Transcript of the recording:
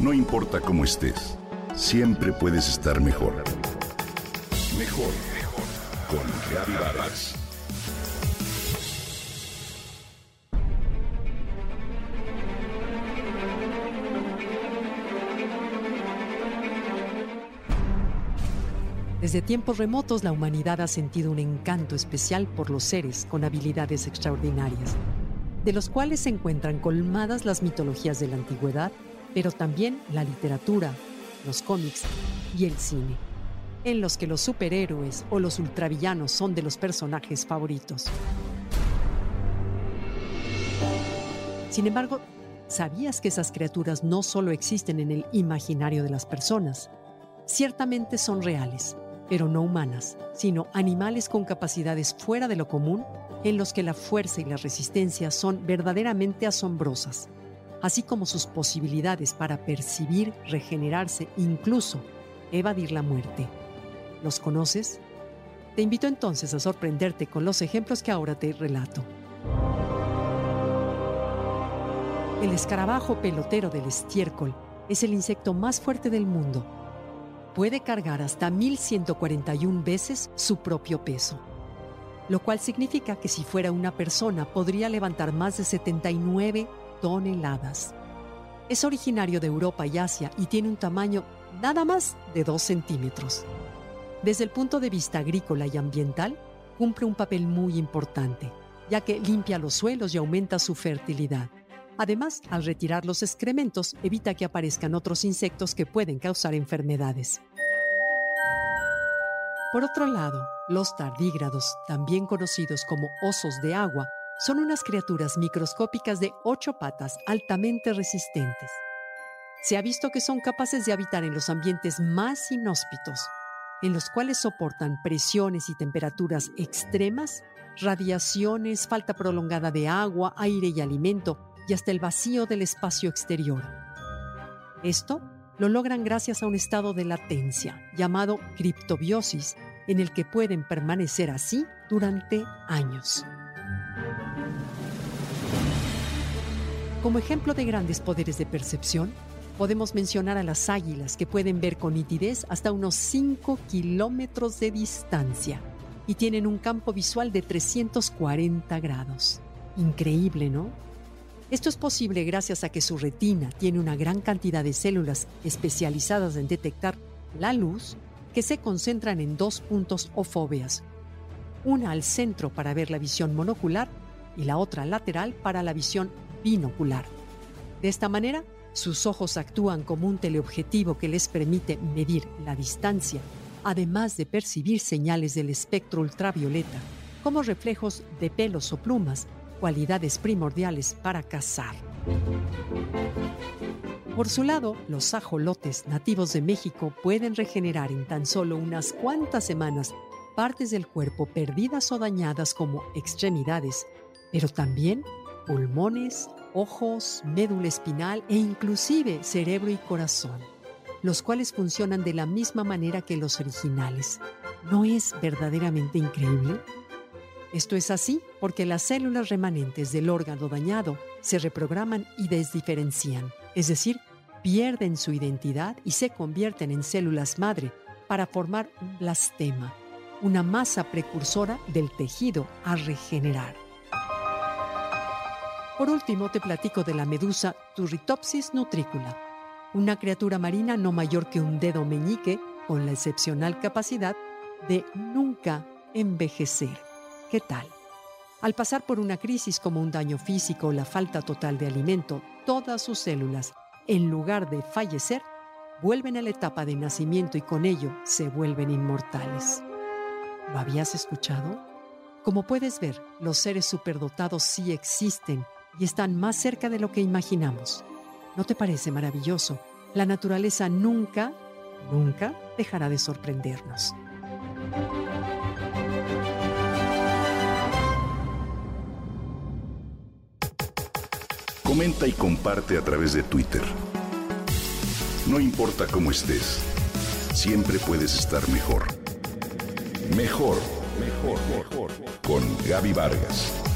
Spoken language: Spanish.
No importa cómo estés, siempre puedes estar mejor. Mejor, mejor. Con Reavivadas. Desde tiempos remotos la humanidad ha sentido un encanto especial por los seres con habilidades extraordinarias, de los cuales se encuentran colmadas las mitologías de la antigüedad, pero también la literatura, los cómics y el cine, en los que los superhéroes o los ultravillanos son de los personajes favoritos. Sin embargo, ¿sabías que esas criaturas no solo existen en el imaginario de las personas? Ciertamente son reales pero no humanas, sino animales con capacidades fuera de lo común en los que la fuerza y la resistencia son verdaderamente asombrosas, así como sus posibilidades para percibir, regenerarse, incluso evadir la muerte. ¿Los conoces? Te invito entonces a sorprenderte con los ejemplos que ahora te relato. El escarabajo pelotero del estiércol es el insecto más fuerte del mundo puede cargar hasta 1141 veces su propio peso, lo cual significa que si fuera una persona podría levantar más de 79 toneladas. Es originario de Europa y Asia y tiene un tamaño nada más de 2 centímetros. Desde el punto de vista agrícola y ambiental, cumple un papel muy importante, ya que limpia los suelos y aumenta su fertilidad. Además, al retirar los excrementos, evita que aparezcan otros insectos que pueden causar enfermedades. Por otro lado, los tardígrados, también conocidos como osos de agua, son unas criaturas microscópicas de ocho patas altamente resistentes. Se ha visto que son capaces de habitar en los ambientes más inhóspitos, en los cuales soportan presiones y temperaturas extremas, radiaciones, falta prolongada de agua, aire y alimento, y hasta el vacío del espacio exterior. Esto lo logran gracias a un estado de latencia llamado criptobiosis, en el que pueden permanecer así durante años. Como ejemplo de grandes poderes de percepción, podemos mencionar a las águilas que pueden ver con nitidez hasta unos 5 kilómetros de distancia y tienen un campo visual de 340 grados. Increíble, ¿no? Esto es posible gracias a que su retina tiene una gran cantidad de células especializadas en detectar la luz que se concentran en dos puntos o fóveas, una al centro para ver la visión monocular y la otra lateral para la visión binocular. De esta manera, sus ojos actúan como un teleobjetivo que les permite medir la distancia, además de percibir señales del espectro ultravioleta, como reflejos de pelos o plumas cualidades primordiales para cazar. Por su lado, los ajolotes nativos de México pueden regenerar en tan solo unas cuantas semanas partes del cuerpo perdidas o dañadas como extremidades, pero también pulmones, ojos, médula espinal e inclusive cerebro y corazón, los cuales funcionan de la misma manera que los originales. ¿No es verdaderamente increíble? Esto es así porque las células remanentes del órgano dañado se reprograman y desdiferencian, es decir, pierden su identidad y se convierten en células madre para formar un blastema, una masa precursora del tejido a regenerar. Por último, te platico de la medusa Turritopsis nutricula, una criatura marina no mayor que un dedo meñique con la excepcional capacidad de nunca envejecer. ¿Qué tal? Al pasar por una crisis como un daño físico o la falta total de alimento, todas sus células, en lugar de fallecer, vuelven a la etapa de nacimiento y con ello se vuelven inmortales. ¿Lo habías escuchado? Como puedes ver, los seres superdotados sí existen y están más cerca de lo que imaginamos. ¿No te parece maravilloso? La naturaleza nunca, nunca dejará de sorprendernos. Comenta y comparte a través de Twitter. No importa cómo estés, siempre puedes estar mejor. Mejor, mejor, mejor. Con Gaby Vargas.